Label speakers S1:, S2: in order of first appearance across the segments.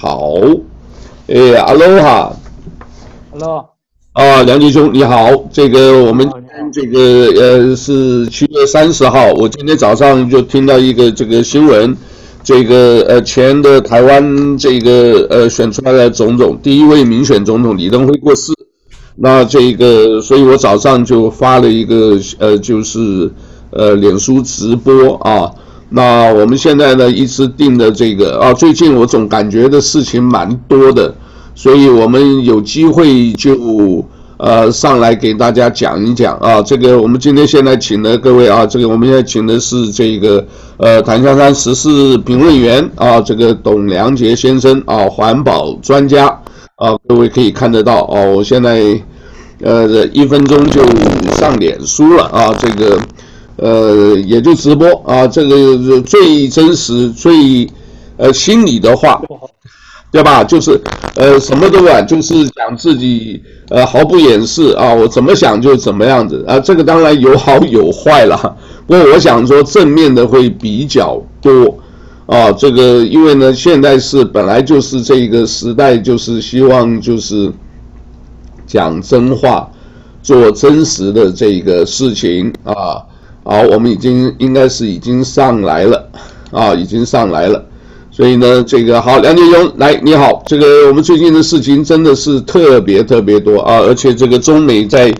S1: 好，哎，阿罗哈，
S2: 哈喽，
S1: 啊，梁吉兄你好，这个我们这个呃是七月三十号，我今天早上就听到一个这个新闻，这个呃前的台湾这个呃选出来的总统，第一位民选总统李登辉过世，那这个所以我早上就发了一个呃就是呃脸书直播啊。那我们现在呢，一直定的这个啊，最近我总感觉的事情蛮多的，所以我们有机会就呃上来给大家讲一讲啊。这个我们今天现在请的各位啊，这个我们现在请的是这个呃檀香山时事评论员啊，这个董良杰先生啊，环保专家啊，各位可以看得到哦，我现在呃一分钟就上脸书了啊，这个。呃，也就直播啊，这个最真实、最呃心里的话，对吧？就是呃什么都管，就是讲自己呃毫不掩饰啊，我怎么想就怎么样子啊。这个当然有好有坏了，不过我想说正面的会比较多啊。这个因为呢，现在是本来就是这个时代，就是希望就是讲真话，做真实的这个事情啊。好，我们已经应该是已经上来了，啊，已经上来了，所以呢，这个好，梁杰兄来，你好，这个我们最近的事情真的是特别特别多啊，而且这个中美在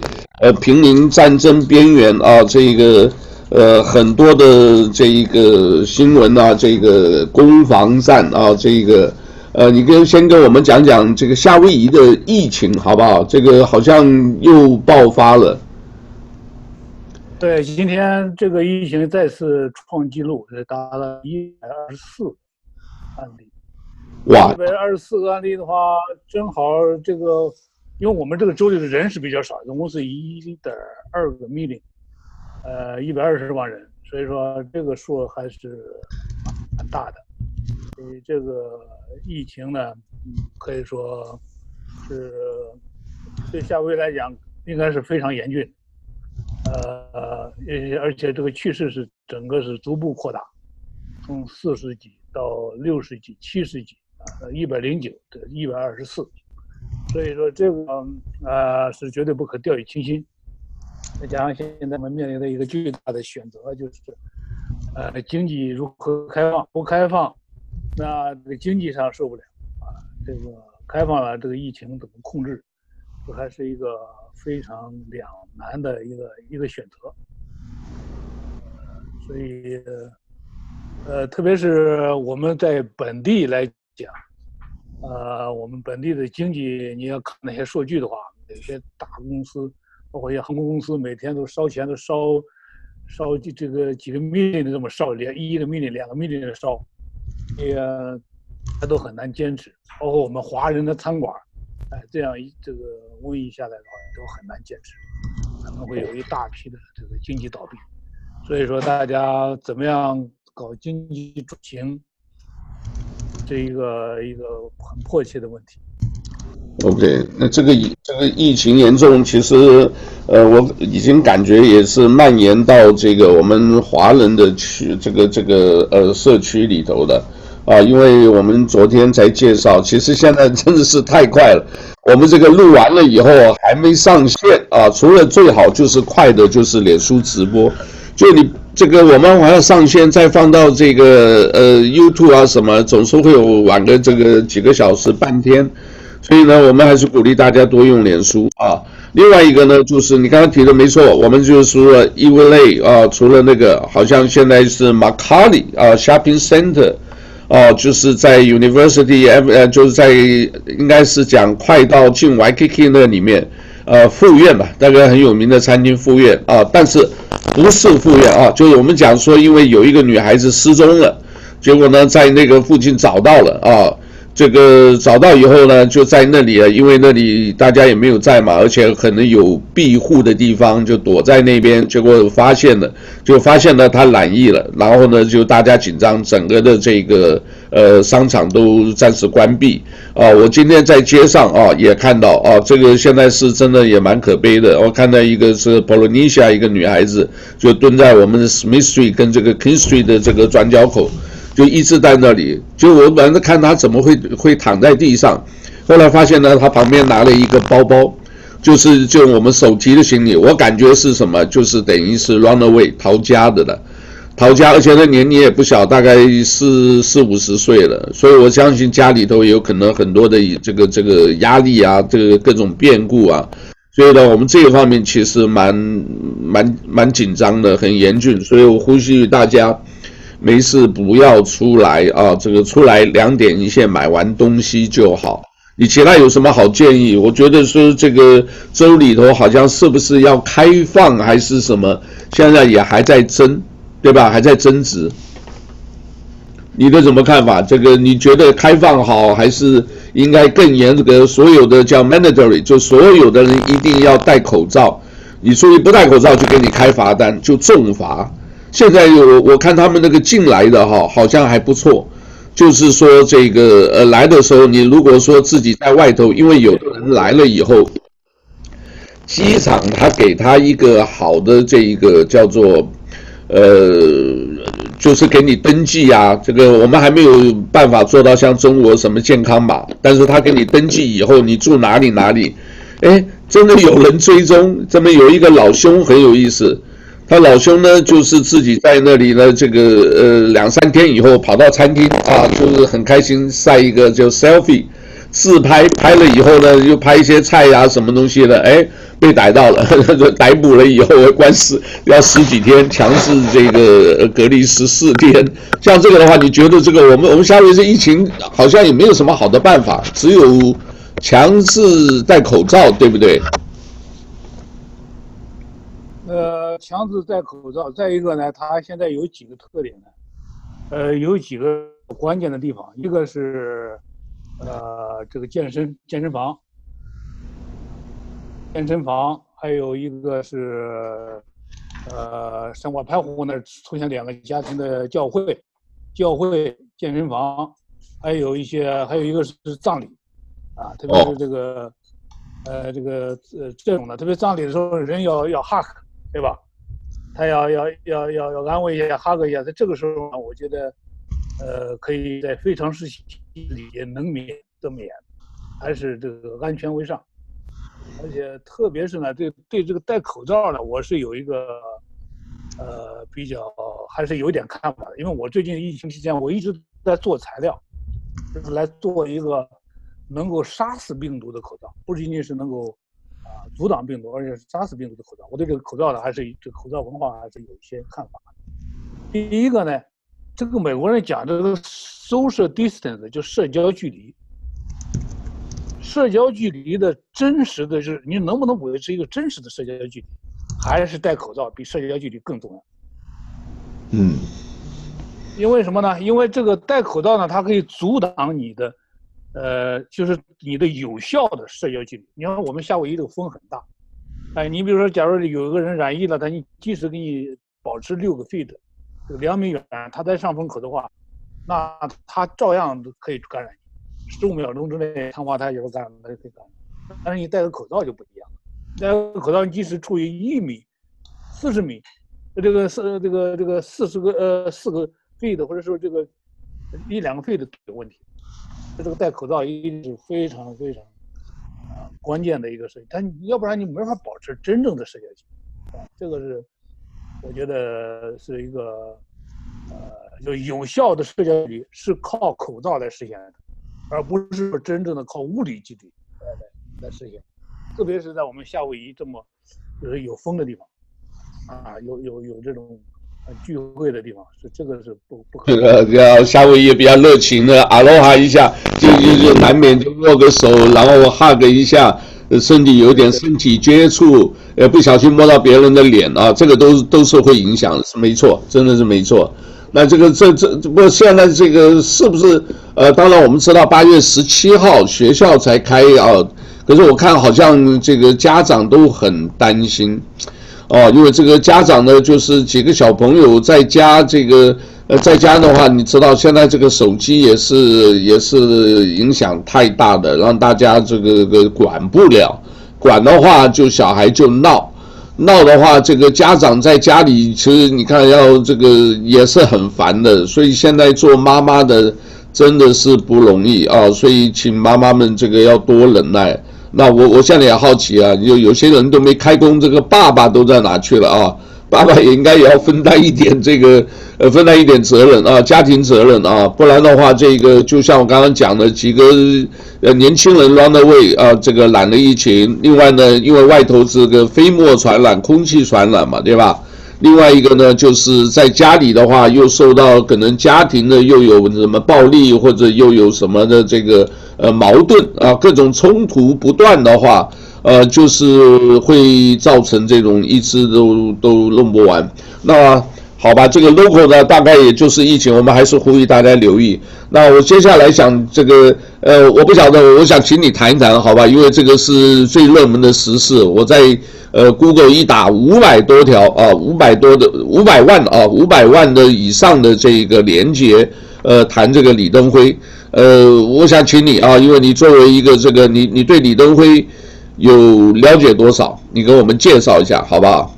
S1: 呃濒临战争边缘啊，这个呃很多的这一个新闻啊，这个攻防战啊，这个呃，你跟先跟我们讲讲这个夏威夷的疫情好不好？这个好像又爆发了。
S2: 对，今天这个疫情再次创纪录，达到一百二十四案例。
S1: 哇！
S2: 一百二十四个案例的话，正好这个，因为我们这个州里的人是比较少，总共是一点二个 million，呃，一百二十万人，所以说这个数还是蛮大的。所以这个疫情呢，可以说是对夏威夷来讲，应该是非常严峻。呃，而且这个趋势是整个是逐步扩大，从四十几到六十几、七十几，啊，一百零九的一百二十四，所以说这个呃是绝对不可掉以轻心。再加上现在我们面临的一个巨大的选择就是，呃，经济如何开放？不开放，那这个经济上受不了啊。这个开放了，这个疫情怎么控制？这还是一个。非常两难的一个一个选择，所以，呃，特别是我们在本地来讲，呃，我们本地的经济，你要看那些数据的话，有些大公司，包括一些航空公司，每天都烧钱都烧烧这个几个 million 的这么烧，连一个 million 两个 million 的烧，也他都很难坚持。包括我们华人的餐馆。哎，这样一这个瘟疫下来的话，都很难坚持，可能会有一大批的这个经济倒闭。所以说，大家怎么样搞经济转型，这一个一个很迫切的问题。
S1: OK，那这个这个疫情严重，其实呃，我已经感觉也是蔓延到这个我们华人的区这个这个呃社区里头的。啊，因为我们昨天才介绍，其实现在真的是太快了。我们这个录完了以后还没上线啊，除了最好就是快的，就是脸书直播。就你这个我们还要上线，再放到这个呃 YouTube 啊什么，总是会有晚个这个几个小时半天。所以呢，我们还是鼓励大家多用脸书啊。另外一个呢，就是你刚刚提的没错，我们就是说 Evelyn 啊，除了那个，好像现在是 m a c a l i 啊 Shopping Center。哦，就是在 University，呃，就是在应该是讲快到进 Y K K 那里面，呃，附院吧，那个很有名的餐厅附院啊，但是不是附院啊，就是我们讲说，因为有一个女孩子失踪了，结果呢，在那个附近找到了啊。这个找到以后呢，就在那里啊，因为那里大家也没有在嘛，而且可能有庇护的地方，就躲在那边。结果发现了，就发现了他染疫了，然后呢，就大家紧张，整个的这个呃商场都暂时关闭啊。我今天在街上啊也看到啊，这个现在是真的也蛮可悲的。我看到一个是 Polynesia 一个女孩子，就蹲在我们的 Smith Street 跟这个 King Street 的这个转角口。就一直在那里。就我本来看他怎么会会躺在地上，后来发现呢，他旁边拿了一个包包，就是就我们手提的行李。我感觉是什么？就是等于是 run away 逃家的了。逃家，而且他年龄也不小，大概四四五十岁了，所以我相信家里头有可能很多的这个这个压力啊，这个各种变故啊，所以呢，我们这一方面其实蛮蛮蛮紧张的，很严峻，所以我呼吁大家没事不要出来啊，这个出来两点一线买完东西就好。你其他有什么好建议？我觉得说这个州里头好像是不是要开放还是什么，现在也还在争。对吧？还在争执，你的什么看法？这个你觉得开放好，还是应该更严格？所有的叫 mandatory，就所有的人一定要戴口罩。你出去不戴口罩，就给你开罚单，就重罚。现在我我看他们那个进来的哈，好像还不错。就是说这个呃来的时候，你如果说自己在外头，因为有的人来了以后，机场他给他一个好的这一个叫做。呃，就是给你登记啊，这个我们还没有办法做到像中国什么健康码，但是他给你登记以后，你住哪里哪里，哎，真的有人追踪，这么有一个老兄很有意思，他老兄呢就是自己在那里呢，这个呃两三天以后跑到餐厅啊，就是很开心晒一个就 selfie 自拍，拍了以后呢又拍一些菜呀、什么东西的，哎。被逮到了，逮捕了以后，关十要十几天，强制这个隔离十四天。像这个的话，你觉得这个我们我们夏威夷疫情好像也没有什么好的办法，只有强制戴口罩，对不对？
S2: 呃，强制戴口罩。再一个呢，它现在有几个特点呢？呃，有几个关键的地方，一个是呃这个健身健身房。健身房，还有一个是，呃，三观排湖那儿出现两个家庭的教会，教会健身房，还有一些，还有一个是葬礼，啊，特别是这个，呃，这个呃这种的，特别葬礼的时候人要要 hug，对吧？他要要要要要安慰一下，hug 一下，在这个时候呢，我觉得，呃，可以在非常时期里能免则免，还是这个安全为上。而且特别是呢，对对这个戴口罩呢，我是有一个，呃，比较还是有点看法的。因为我最近疫情期间，我一直在做材料，就是来做一个能够杀死病毒的口罩，不仅仅是能够啊阻挡病毒，而且是杀死病毒的口罩。我对这个口罩呢，还是这个口罩文化还是有一些看法。第一个呢，这个美国人讲这个 social distance 就社交距离。社交距离的真实的是你能不能维持一个真实的社交距离，还是戴口罩比社交距离更重要？
S1: 嗯，
S2: 因为什么呢？因为这个戴口罩呢，它可以阻挡你的，呃，就是你的有效的社交距离。你看我们夏威夷这个风很大，哎，你比如说，假如有一个人染疫了，他你即使给你保持六个 feet，两米远，他在上风口的话，那他照样都可以感染。十五秒钟之内，谈话他有感染，他就可以感染。但是你戴个口罩就不一样了，戴个口罩，你即使处于一米、四十米，这个四这个这个四十个呃四个 feet 或者说这个一两个 feet 都有问题。这个戴口罩一定是非常非常啊关键的一个事情，但要不然你没法保持真正的社交距离啊。这个是我觉得是一个呃就有效的社交距离是靠口罩来实现的。而不是真正的靠物理距离来来来实现，特别是在我们夏威夷这么就是有风的地方，啊，有有有这种聚会的地方，是这个是不不可能。
S1: 这个要夏威夷比较热情的，阿罗哈一下，就就就难免就握个手，然后 hug 一下，身体有点身体接触，呃，不小心摸到别人的脸啊，这个都都是会影响的，是没错，真的是没错。那这个这这不过现在这个是不是呃？当然我们知道八月十七号学校才开啊，可是我看好像这个家长都很担心哦，因为这个家长呢，就是几个小朋友在家这个呃在家的话，你知道现在这个手机也是也是影响太大的，让大家这个个管不了，管的话就小孩就闹。闹的话，这个家长在家里其实你看要这个也是很烦的，所以现在做妈妈的真的是不容易啊，所以请妈妈们这个要多忍耐。那我我现在也好奇啊，有有些人都没开工，这个爸爸都在哪去了啊？爸爸也应该也要分担一点这个，呃，分担一点责任啊，家庭责任啊，不然的话，这个就像我刚刚讲的几个呃年轻人 run away 啊，这个染了疫情。另外呢，因为外头这个飞沫传染、空气传染嘛，对吧？另外一个呢，就是在家里的话，又受到可能家庭的又有什么暴力，或者又有什么的这个呃矛盾啊，各种冲突不断的话。呃，就是会造成这种一直都都弄不完。那好吧，这个 local 呢，大概也就是疫情，我们还是呼吁大家留意。那我接下来想这个，呃，我不晓得，我想请你谈一谈，好吧？因为这个是最热门的时事。我在呃 Google 一打五百多条啊，五百多的五百万啊，五百万的以上的这个连接，呃，谈这个李登辉。呃，我想请你啊，因为你作为一个这个，你你对李登辉。有了解多少？你给我们介绍一下，好不好？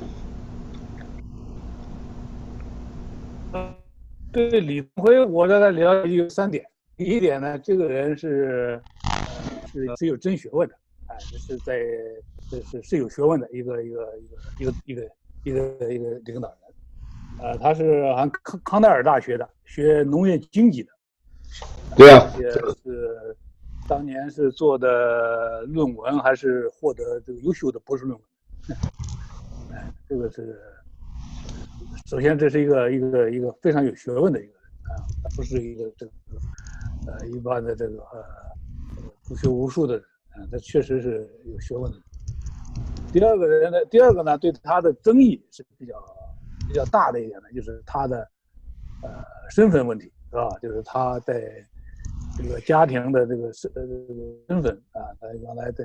S2: 对李登辉，我大概了解有三点。第一点呢，这个人是是是有真学问的，啊，是在是是是有学问的一个一个一个一个一个一个一个领导人。呃，他是好像康康奈尔大学的，学农业经济的。
S1: 对啊。
S2: 也是。当年是做的论文，还是获得这个优秀的博士论文？哎，这个是首先这是一个一个一个非常有学问的一个人啊，他不是一个这个呃一般的这个呃不学无术的人啊，他确实是有学问的。第二个人呢，第二个呢，对他的争议是比较比较大的一点呢，就是他的呃身份问题，是吧？就是他在。这个家庭的这个身呃这个身份啊，他原来在，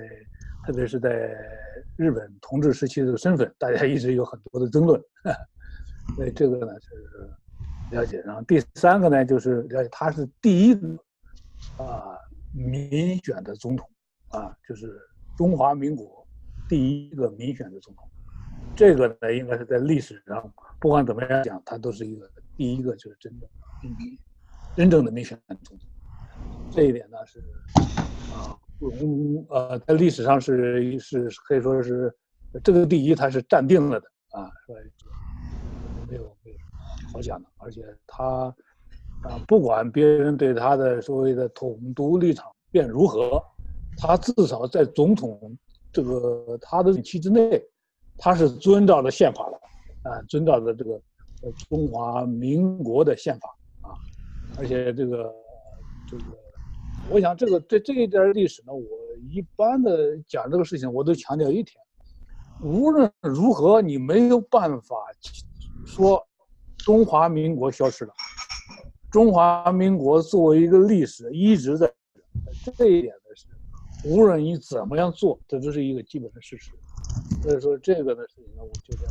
S2: 特别是在日本统治时期这个身份，大家一直有很多的争论。所以这个呢是了解。然后第三个呢就是了解，他是第一个啊民选的总统啊，就是中华民国第一个民选的总统。这个呢应该是在历史上，不管怎么样讲，他都是一个第一个就是真的真正的民选总统。这一点呢是啊，嗯呃，在历史上是是可以说是这个第一，他是站定了的啊，所以没有没有好讲的。而且他啊，不管别人对他的所谓的统独立场变如何，他至少在总统这个他的任期之内，他是遵照了宪法的啊，遵照的这个中华民国的宪法啊，而且这个这个。我想这个这这一点历史呢，我一般的讲这个事情，我都强调一点：无论如何，你没有办法说中华民国消失了。中华民国作为一个历史，一直在这一点呢是，无论你怎么样做，这都是一个基本的事实。所以说这个呢事情呢，我觉得，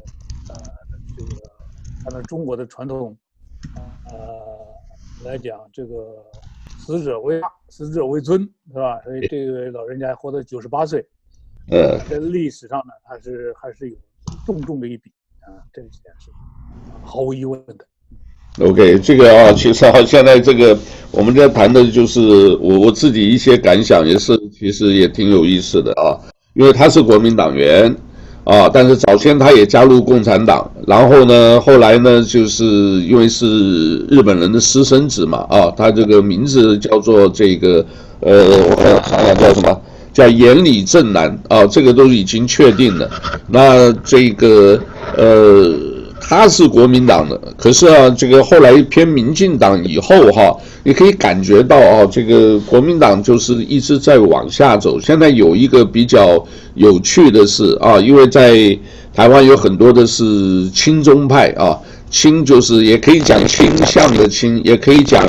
S2: 呃，这个按照中国的传统，呃来讲，这个。死者为大，死者为尊，是吧？所以这位老人家活到九十八岁，呃，在历史上呢，还是还是有重重的一笔啊，这一点是毫无疑问的。
S1: OK，这个啊，其实啊，现在这个我们在谈的就是我我自己一些感想，也是其实也挺有意思的啊，因为他是国民党员。啊，但是早先他也加入共产党，然后呢，后来呢，就是因为是日本人的私生子嘛，啊，他这个名字叫做这个，呃，我看看叫什么，叫岩里正男啊，这个都已经确定了。那这个，呃。他是国民党的，可是啊，这个后来偏民进党以后哈，你可以感觉到啊，这个国民党就是一直在往下走。现在有一个比较有趣的是啊，因为在台湾有很多的是亲中派啊，亲就是也可以讲倾向的亲，也可以讲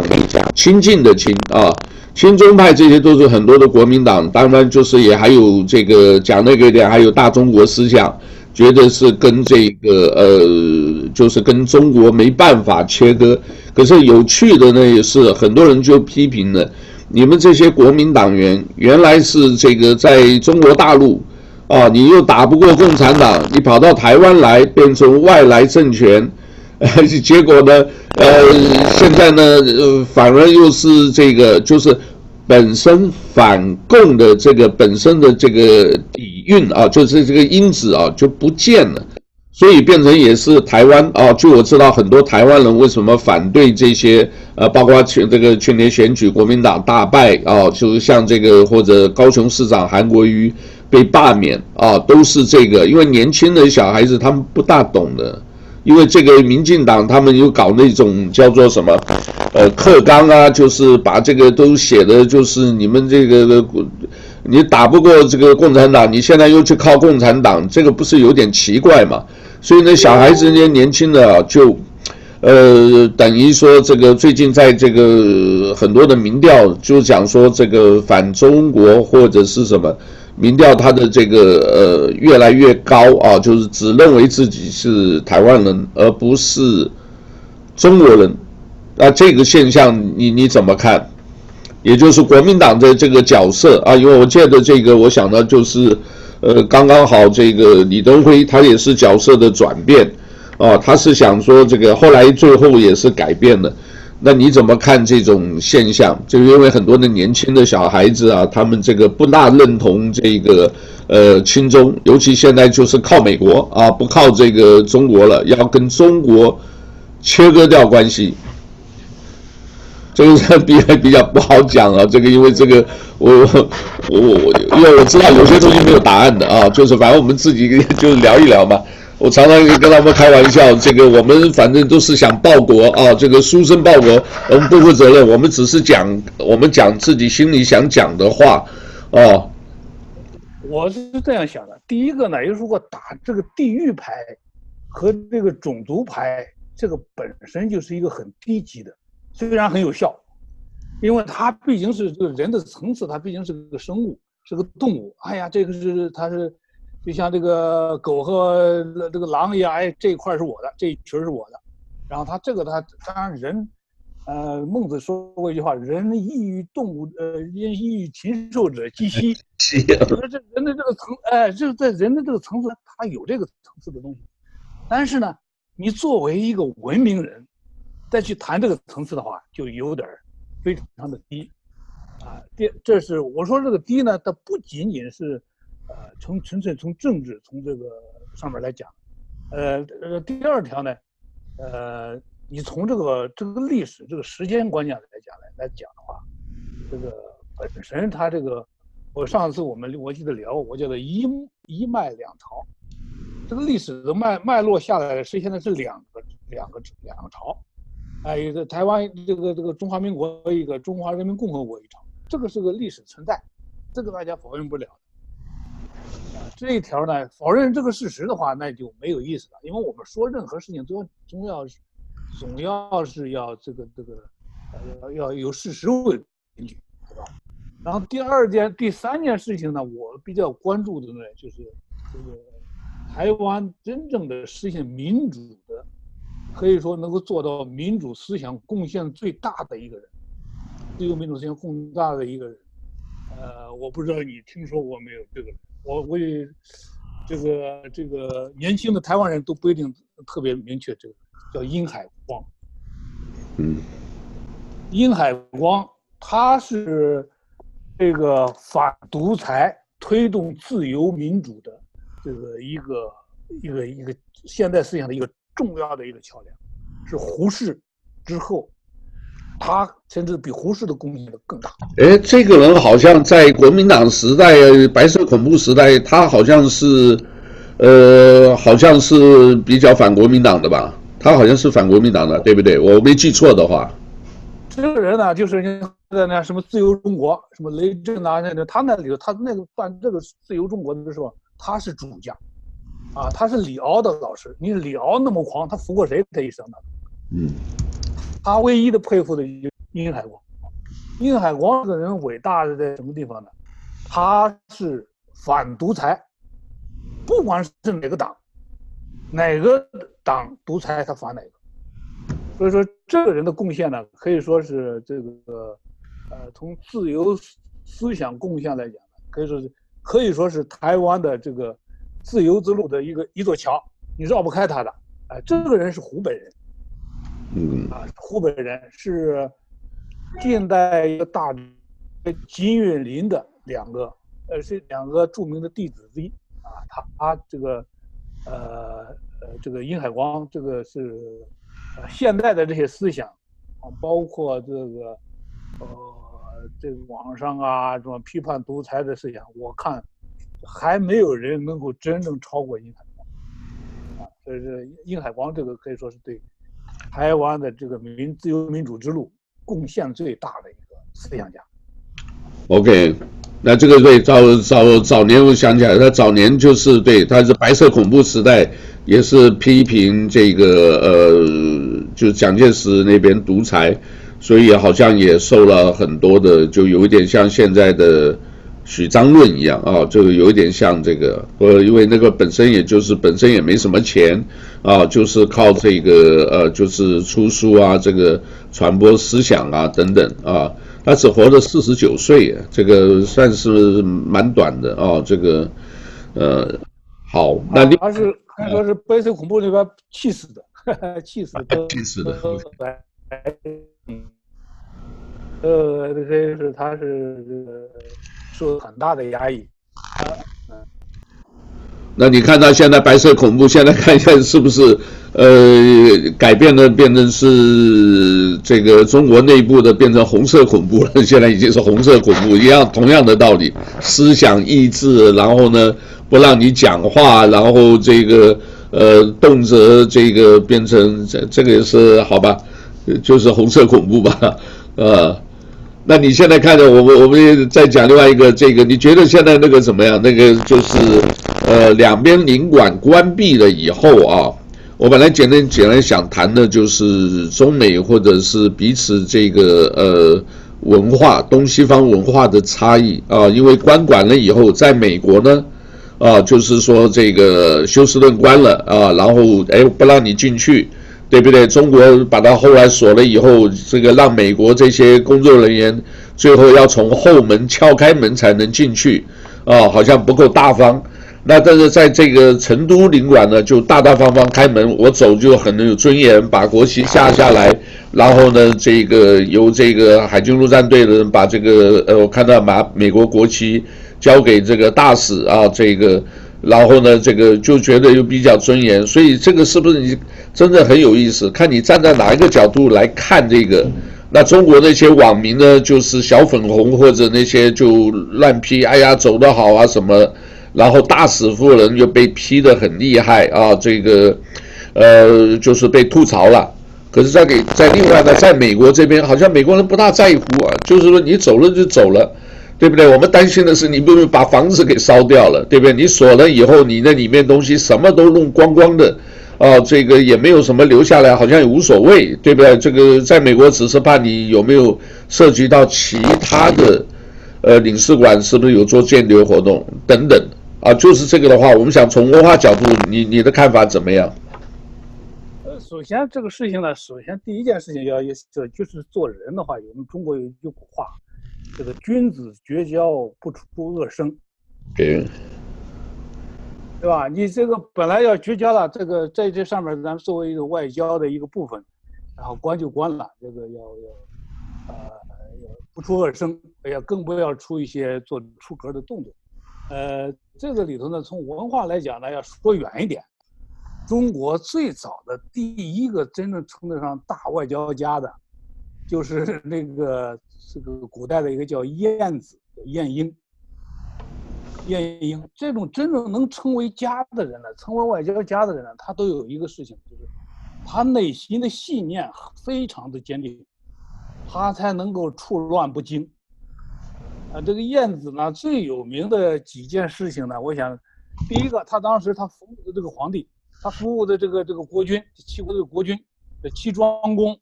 S1: 亲近的亲啊，亲中派这些都是很多的国民党，当然就是也还有这个讲那个一点，还有大中国思想。觉得是跟这个呃，就是跟中国没办法切割。可是有趣的呢，也是很多人就批评了，你们这些国民党员原来是这个在中国大陆啊，你又打不过共产党，你跑到台湾来变成外来政权，呃，结果呢，呃，现在呢，呃，反而又是这个，就是本身反共的这个本身的这个底蕴啊，就是这个因子啊，就不见了。所以变成也是台湾啊，据我知道，很多台湾人为什么反对这些呃，包括去这个去年选举国民党大败啊，就是像这个或者高雄市长韩国瑜被罢免啊，都是这个，因为年轻的小孩子他们不大懂的，因为这个民进党他们又搞那种叫做什么呃课纲啊，就是把这个都写的就是你们这个你打不过这个共产党，你现在又去靠共产党，这个不是有点奇怪吗？所以呢，小孩子那些，年轻的，就，呃，等于说这个最近在这个很多的民调就讲说这个反中国或者是什么民调，他的这个呃越来越高啊，就是只认为自己是台湾人，而不是中国人。那这个现象你你怎么看？也就是国民党的这个角色啊，因为我记得这个，我想到就是。呃，刚刚好，这个李登辉他也是角色的转变，啊，他是想说这个，后来最后也是改变了。那你怎么看这种现象？就因为很多的年轻的小孩子啊，他们这个不大认同这个呃亲中，尤其现在就是靠美国啊，不靠这个中国了，要跟中国切割掉关系。这个 比比较不好讲啊，这个因为这个我我我因为我知道有些东西没有答案的啊，就是反正我们自己就聊一聊嘛。我常常跟他们开玩笑，这个我们反正都是想报国啊，这个书生报国，我们不负责任，我们只是讲我们讲自己心里想讲的话啊。
S2: 我是这样想的，第一个呢，如果打这个地域牌和这个种族牌，这个本身就是一个很低级的。虽然很有效，因为它毕竟是这个人的层次，它毕竟是个生物，是个动物。哎呀，这个是它是，就像这个狗和这个狼一样，哎，这一块是我的，这一群是我的。然后他这个他当然人，呃，孟子说过一句话：“人异于动物，呃，人异于禽兽者几希。”就是这人的这个层，哎，就是在人的这个层次，他有这个层次的东西。但是呢，你作为一个文明人。再去谈这个层次的话，就有点非常的低，啊，第这是我说这个低呢，它不仅仅是，呃，从纯粹从政治从这个上面来讲，呃呃，第二条呢，呃，你从这个这个历史这个时间观念来讲来来讲的话，这个本身它这个，我上次我们我记得聊，我叫做一一脉两朝，这个历史的脉脉络下来，实现的是两个两个两个朝。哎，一个台湾，这个这个中华民国和，一个中华人民共和国一朝，这个是个历史存在，这个大家否认不了。这一条呢，否认这个事实的话，那就没有意思了，因为我们说任何事情都要总要是，总要是要这个这个，呃，要有事实为根据，对吧？然后第二件、第三件事情呢，我比较关注的呢，就是这个台湾真正的实现民主的。可以说能够做到民主思想贡献最大的一个人，自由民主思想贡献最大的一个人，呃，我不知道你听说过没有这个人？我我也这个这个年轻的台湾人都不一定特别明确这个叫殷海光。
S1: 嗯，
S2: 殷海光他是这个反独裁、推动自由民主的这个一个一个一个现代思想的一个。重要的一个桥梁，是胡适之后，他甚至比胡适的贡献的更大。
S1: 哎，这个人好像在国民党时代、白色恐怖时代，他好像是，呃，好像是比较反国民党的吧？他好像是反国民党的，对不对？我没记错的话。
S2: 这个人呢，就是在那什么自由中国，什么雷震啊，那他那里头，他那个办这个自由中国的时候，他是主将。啊，他是李敖的老师。你李敖那么狂，他服过谁这一生呢？嗯，他唯一的佩服的就是殷海光。殷海光这个人伟大的在什么地方呢？他是反独裁，不管是哪个党，哪个党独裁他反哪个。所以说，这个人的贡献呢，可以说是这个呃，从自由思想贡献来讲呢，可以说是可以说是台湾的这个自由之路的一个一座桥，你绕不开他的。哎，这个人是湖北人，
S1: 嗯
S2: 啊，湖北人是近代一个大金岳霖的两个，呃，是两个著名的弟子之一啊。他他这个，呃呃，这个殷海光，这个是呃现代的这些思想啊，包括这个呃这个网上啊，这种批判独裁的思想，我看还没有人能够真正超过殷海光。所以，这殷海光这个可以说是对台湾的这个民自由民主之路贡献最大的一个思想家。
S1: OK，那这个对早早早年我想起来，他早年就是对他是白色恐怖时代，也是批评这个呃，就是蒋介石那边独裁，所以好像也受了很多的，就有一点像现在的。许章润一样啊，就有一点像这个，呃，因为那个本身也就是本身也没什么钱啊，就是靠这个呃，就是出书啊，这个传播思想啊等等啊，他只活了四十九岁，这个算是蛮短的啊，这个呃，好，那你
S2: 他是可以说是白色恐怖里边气死的，气死的，
S1: 气死的，
S2: 呃，这是他是这个。受很大的压抑，啊，嗯，
S1: 那你看到现在白色恐怖，现在看一下是不是呃改变了，变成是这个中国内部的变成红色恐怖了？现在已经是红色恐怖一样，同样的道理，思想意志，然后呢不让你讲话，然后这个呃动辄这个变成这这个也是好吧，就是红色恐怖吧，呃。那你现在看着我们，我们再讲另外一个这个，你觉得现在那个怎么样？那个就是，呃，两边领馆关闭了以后啊，我本来简单简单想谈的就是中美或者是彼此这个呃文化东西方文化的差异啊，因为关馆了以后，在美国呢，啊，就是说这个休斯顿关了啊，然后哎不让你进去。对不对？中国把它后来锁了以后，这个让美国这些工作人员最后要从后门敲开门才能进去，啊，好像不够大方。那但是在这个成都领馆呢，就大大方方开门，我走就很有尊严，把国旗下下来，然后呢，这个由这个海军陆战队的人把这个呃，我看到把美国国旗交给这个大使啊，这个。然后呢，这个就觉得又比较尊严，所以这个是不是你真的很有意思？看你站在哪一个角度来看这个。那中国那些网民呢，就是小粉红或者那些就乱批，哎呀走得好啊什么，然后大使夫人又被批得很厉害啊，这个呃就是被吐槽了。可是，在给在另外呢，在美国这边，好像美国人不大在乎啊，就是说你走了就走了。对不对？我们担心的是你不会把房子给烧掉了，对不对？你锁了以后，你那里面东西什么都弄光光的，啊，这个也没有什么留下来，好像也无所谓，对不对？这个在美国只是怕你有没有涉及到其他的，呃，领事馆是不是有做间谍活动等等啊？就是这个的话，我们想从文化角度，你你的看法怎么样？
S2: 呃，首先这个事情呢，首先第一件事情要要就是做人的话，我们中国有一句古话。这个君子绝交不出恶声，
S1: 对，
S2: 对吧？你这个本来要绝交了，这个在这上面，咱们作为一个外交的一个部分，然后关就关了，这个要要，呃，要不出恶声，哎呀，更不要出一些做出格的动作。呃，这个里头呢，从文化来讲呢，要说远一点，中国最早的第一个真正称得上大外交家的，就是那个。这个古代的一个叫晏子，晏婴，晏婴这种真正能称为家的人呢，称为外交家的人呢，他都有一个事情，就是他内心的信念非常的坚定，他才能够处乱不惊。啊，这个晏子呢，最有名的几件事情呢，我想，第一个，他当时他服务的这个皇帝，他服务的这个这个国君，齐国的国君，齐庄公。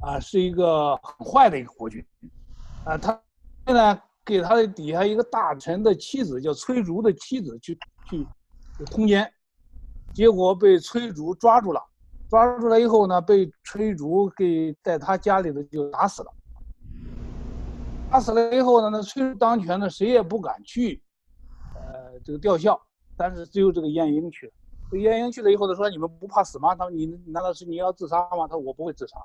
S2: 啊，是一个很坏的一个国君，啊，他现在给他的底下一个大臣的妻子叫崔竹的妻子去去通奸，结果被崔竹抓住了，抓住了以后呢，被崔竹给在他家里头就打死了，打死了以后呢，那崔当权呢，谁也不敢去，呃这个吊孝，但是只有这个晏婴去了。这晏婴去了以后，他说：“你们不怕死吗？”他说：“你难道是你要自杀吗？”他说：“我不会自杀。”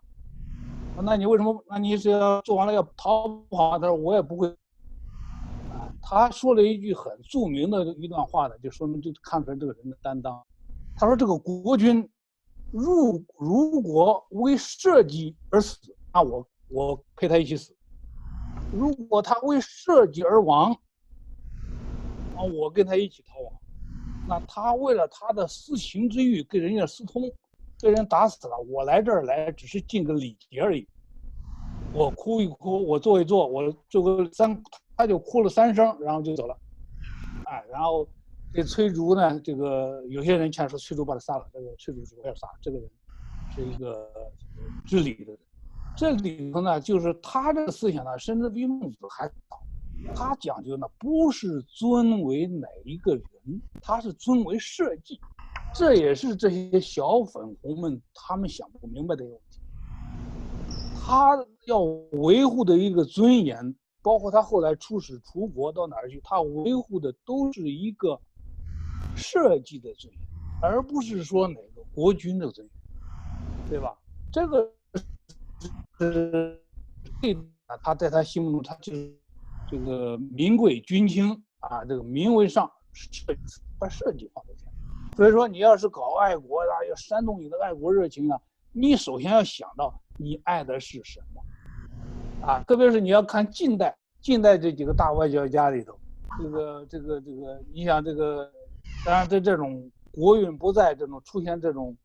S2: 那你为什么？那你是要做完了要逃跑？他说：“我也不会。”啊，他说了一句很著名的一段话呢，就说明就看出来这个人的担当。他说：“这个国君如如果为社稷而死，那我我陪他一起死；如果他为社稷而亡，啊，我跟他一起逃亡。那他为了他的私情之欲跟人家私通。”被人打死了，我来这儿来只是尽个礼节而已。我哭一哭，我坐一坐，我做个三，他就哭了三声，然后就走了。哎，然后这崔竹呢，这个有些人劝说崔竹把他杀了，这个崔竹说不要杀，这个人是一个知礼的人。这里头呢，就是他这个思想呢，甚至比孟子还早。他讲究呢，不是尊为哪一个人，他是尊为社稷。这也是这些小粉红们他们想不明白的一个问题。他要维护的一个尊严，包括他后来出使出国到哪儿去，他维护的都是一个社稷的尊严，而不是说哪个国君的尊严，对吧？这个是这他在他心目中，他就是这个民贵君轻啊，这个民为上，把设计放在前。所以说，你要是搞爱国啊，要煽动你的爱国热情啊，你首先要想到你爱的是什么，啊，特别是你要看近代，近代这几个大外交家里头，这个这个这个，你想这个，当然在这种国运不在这种出现这种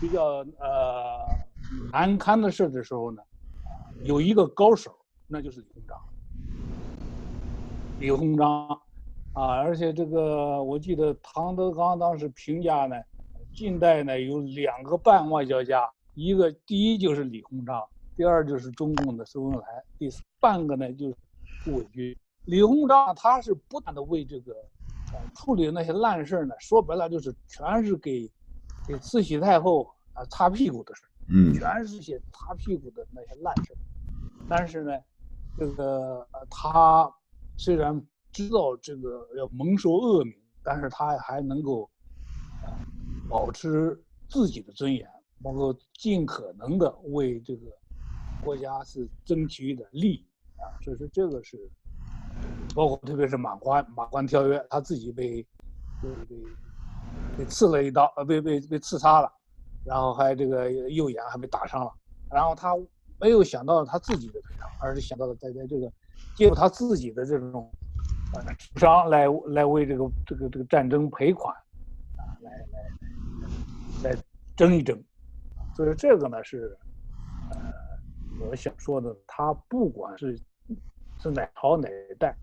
S2: 比较呃难堪的事的时候呢，有一个高手，那就是李鸿章。李鸿章。啊，而且这个我记得唐德刚当时评价呢，近代呢有两个半外交家，一个第一就是李鸿章，第二就是中共的周恩来，第半个呢就是顾维钧。李鸿章他是不断的为这个，处理那些烂事呢，说白了就是全是给给慈禧太后啊擦屁股的事，嗯，全是些擦屁股的那些烂事。但是呢，这个他虽然。知道这个要蒙受恶名，但是他还能够，保持自己的尊严，包括尽可能的为这个国家是争取一点利益啊，所以说这个是，包括特别是马关马关条约，他自己被被被被刺了一刀，呃，被被被刺杀了，然后还这个右眼还被打伤了，然后他没有想到他自己的赔偿，而是想到了在在这个借助他自己的这种。啊，受伤来来为这个这个这个战争赔款，啊，来来来争一争，所以这个呢是，呃，我想说的，他不管是是哪朝哪代，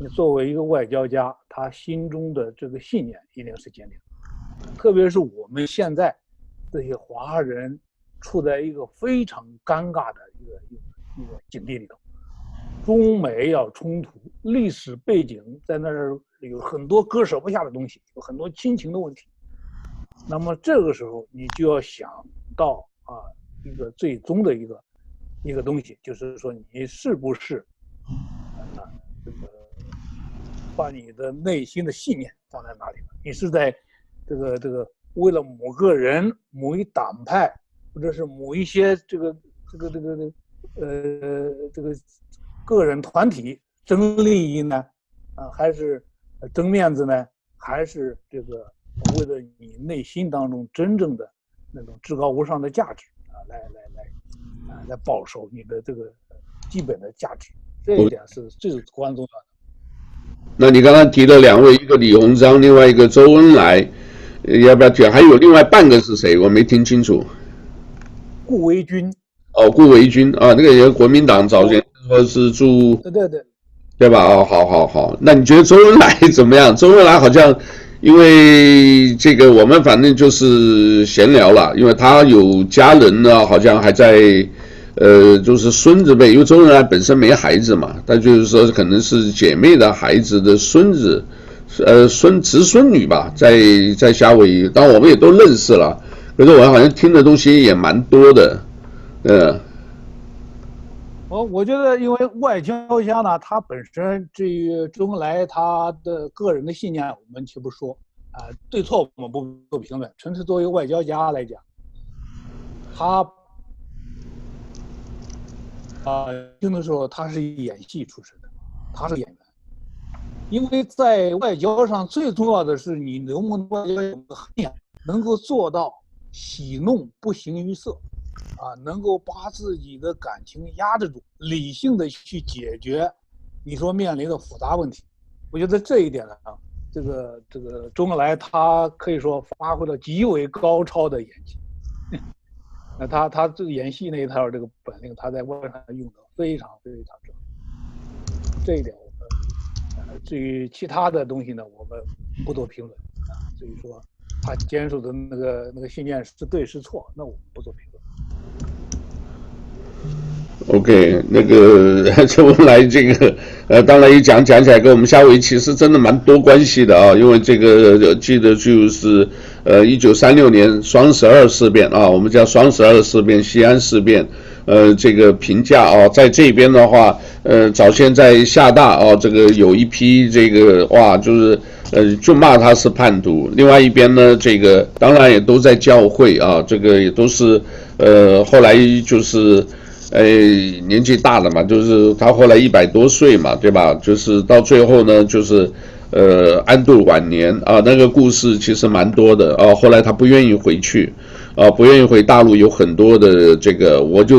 S2: 你作为一个外交家，他心中的这个信念一定是坚定，特别是我们现在这些华人处在一个非常尴尬的一个一个一个境地里头。中美要冲突，历史背景在那儿有很多割舍不下的东西，有很多亲情的问题。那么这个时候，你就要想到啊，一个最终的一个一个东西，就是说你是不是啊，这个把你的内心的信念放在哪里？你是在这个这个为了某个人、某一党派，或者是某一些这个这个这个呃这个。个人团体争利益呢，啊，还是争面子呢，还是这个为了你内心当中真正的那种至高无上的价值啊，来来来，啊，来保守你的这个基本的价值，这一点是最关重要的。
S1: 那你刚刚提的两位，一个李鸿章，另外一个周恩来，要不要讲？还有另外半个是谁？我没听清楚。
S2: 顾维钧。
S1: 哦，顾维钧啊，那个也是国民党早先。说是驻，
S2: 对对对，
S1: 对吧？哦，好好好，那你觉得周恩来怎么样？周恩来好像，因为这个我们反正就是闲聊了，因为他有家人呢，好像还在，呃，就是孙子辈，因为周恩来本身没孩子嘛，但就是说可能是姐妹的孩子的孙子，呃，孙侄孙女吧，在在夏威夷，当然我们也都认识了，可是我好像听的东西也蛮多的，呃。
S2: 我我觉得，因为外交家呢，他本身至于周恩来他的个人的信念，我们且不说啊，对错我们不不评论，纯粹作为外交家来讲，他啊，听的时候他是演戏出身的，他是演，因为在外交上最重要的是你能不能有个衡量，能够做到喜怒不形于色。啊，能够把自己的感情压制住，理性的去解决你说面临的复杂问题，我觉得这一点呢，这个这个周恩来他可以说发挥了极为高超的演技。那他他这个演戏那一套这个本领，他在外上用的非常非常正。这一点，至于其他的东西呢，我们不做评论啊。至于说他坚守的那个那个信念是对是错，那我们不做评论。
S1: OK，那个 周恩来这个呃，当然一讲讲起来跟我们夏威夷其实真的蛮多关系的啊，因为这个记得就是呃，一九三六年双十二事变啊，我们叫双十二事变、西安事变，呃，这个评价啊，在这边的话，呃，早先在厦大啊，这个有一批这个哇，就是呃，就骂他是叛徒，另外一边呢，这个当然也都在教会啊，这个也都是呃，后来就是。哎，年纪大了嘛，就是他后来一百多岁嘛，对吧？就是到最后呢，就是呃安度晚年啊。那个故事其实蛮多的啊。后来他不愿意回去，啊，不愿意回大陆，有很多的这个，我就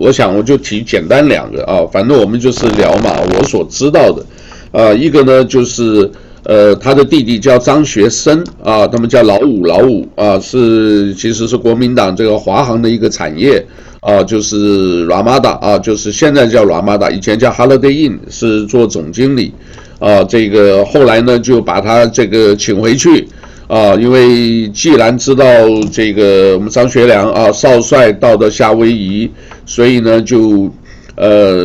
S1: 我想我就提简单两个啊，反正我们就是聊嘛，我所知道的，啊，一个呢就是呃他的弟弟叫张学森啊，他们叫老五老五啊，是其实是国民党这个华航的一个产业。啊，就是 Ramada 啊，就是现在叫 Ramada，以前叫 Holiday Inn，是做总经理。啊，这个后来呢就把他这个请回去。啊，因为既然知道这个我们张学良啊少帅到的夏威夷，所以呢就呃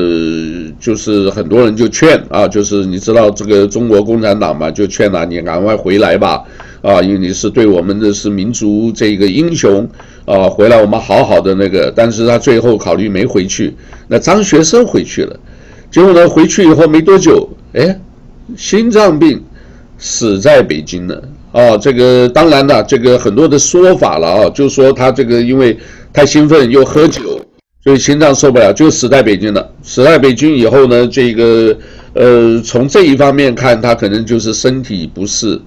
S1: 就是很多人就劝啊，就是你知道这个中国共产党嘛，就劝啊你赶快回来吧。啊，因为你是对我们的是民族这个英雄。啊，回来我们好好的那个，但是他最后考虑没回去。那张学生回去了，结果呢，回去以后没多久，哎，心脏病死在北京了。哦，这个当然了，这个很多的说法了啊，就是说他这个因为太兴奋又喝酒，所以心脏受不了，就死在北京了。死在北京以后呢，这个呃，从这一方面看，他可能就是身体不适，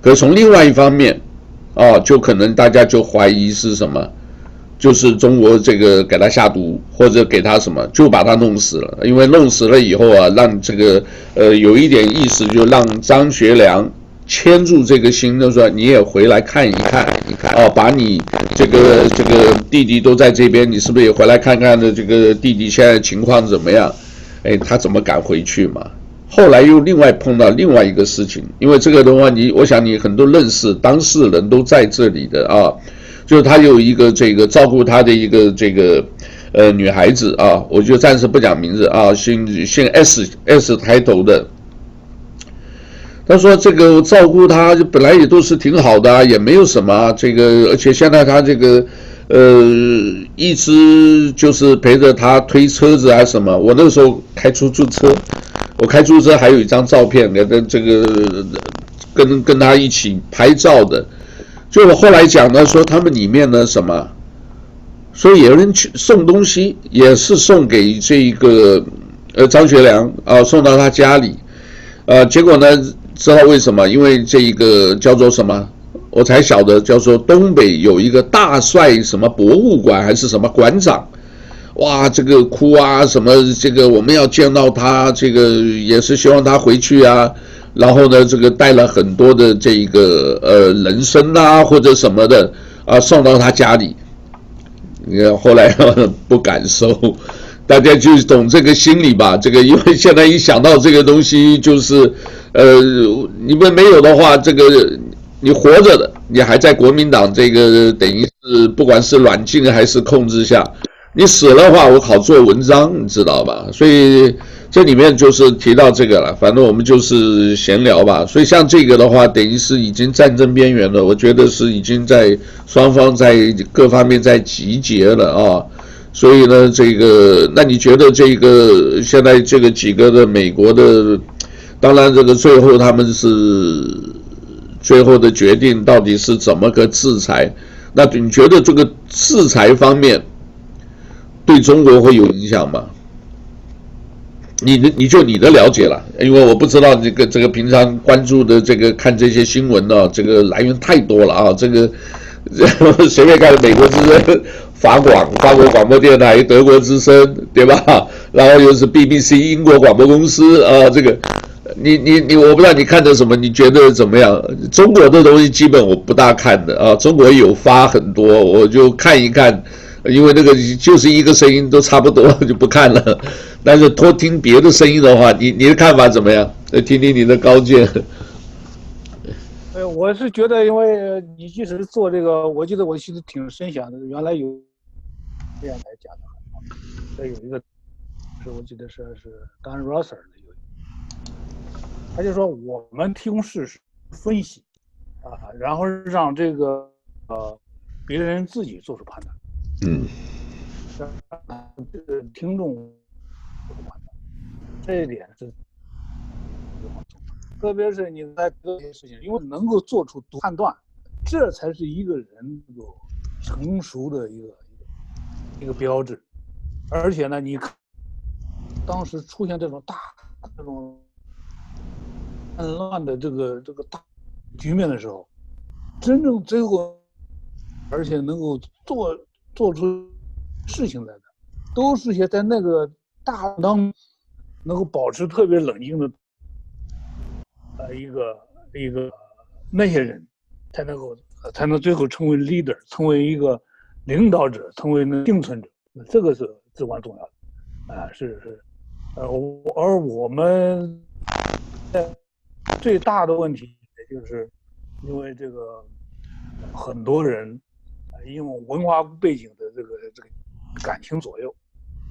S1: 可是从另外一方面。啊，就可能大家就怀疑是什么，就是中国这个给他下毒，或者给他什么，就把他弄死了。因为弄死了以后啊，让这个呃有一点意思，就让张学良牵住这个心，就说你也回来看一看，一看哦，把你这个这个弟弟都在这边，你是不是也回来看看的？这个弟弟现在情况怎么样？哎，他怎么敢回去嘛？后来又另外碰到另外一个事情，因为这个的话，你我想你很多认识当事人都在这里的啊，就是他有一个这个照顾他的一个这个呃女孩子啊，我就暂时不讲名字啊，姓姓 S S 开头的。他说这个照顾他本来也都是挺好的，也没有什么，这个而且现在他这个呃一直就是陪着他推车子啊什么，我那时候开出租车。我开出租车，还有一张照片，跟这个跟跟他一起拍照的。就我后来讲呢，说他们里面呢什么，所以有人去送东西，也是送给这一个呃张学良啊，送到他家里。呃，结果呢，知道为什么？因为这一个叫做什么，我才晓得叫做东北有一个大帅什么博物馆还是什么馆长。哇，这个哭啊，什么这个我们要见到他，这个也是希望他回去啊。然后呢，这个带了很多的这一个呃人参啊或者什么的啊送到他家里。你看后来不敢收，大家就懂这个心理吧。这个因为现在一想到这个东西，就是呃你们没有的话，这个你活着的，你还在国民党这个等于是不管是软禁还是控制下。你死了话，我好做文章，你知道吧？所以这里面就是提到这个了。反正我们就是闲聊吧。所以像这个的话，等于是已经战争边缘了。我觉得是已经在双方在各方面在集结了啊。所以呢，这个那你觉得这个现在这个几个的美国的，当然这个最后他们是最后的决定到底是怎么个制裁？那你觉得这个制裁方面对中国会有影响吗？你的你就你的了解了，因为我不知道这个这个平常关注的这个看这些新闻呢，这个来源太多了啊，这个 随便看美国之声、法广、法国广播电台、德国之声，对吧？然后又是 BBC 英国广播公司啊，这个你你你，我不知道你看的什么，你觉得怎么样？中国的东西基本我不大看的啊，中国有发很多，我就看一看。因为那个就是一个声音都差不多，就不看了。但是多听别的声音的话，你你的看法怎么样？来听听你的高见。
S2: 呃，我是觉得，因为你即使做这个，我记得我其实挺深想的。原来有这样来讲的，这有一个是我记得是是 Dan Rosser 的，他就说我们提供事实分析啊，然后让这个呃别人自己做出判断。嗯，这个听众这一点是特别是你在这些事情，因为能够做出判断，这才是一个人有成熟的一个一个一个标志。而且呢，你看当时出现这种大这种混乱的这个这个大局面的时候，真正最后而且能够做。做出事情来的，都是些在那个大当能够保持特别冷静的，呃，一个一个那些人，才能够才能最后成为 leader，成为一个领导者，成为那幸存者，这个是至关重要的，啊，是是，呃，而我们最大的问题，也就是因为这个很多人。因为文化背景的这个这个感情左右，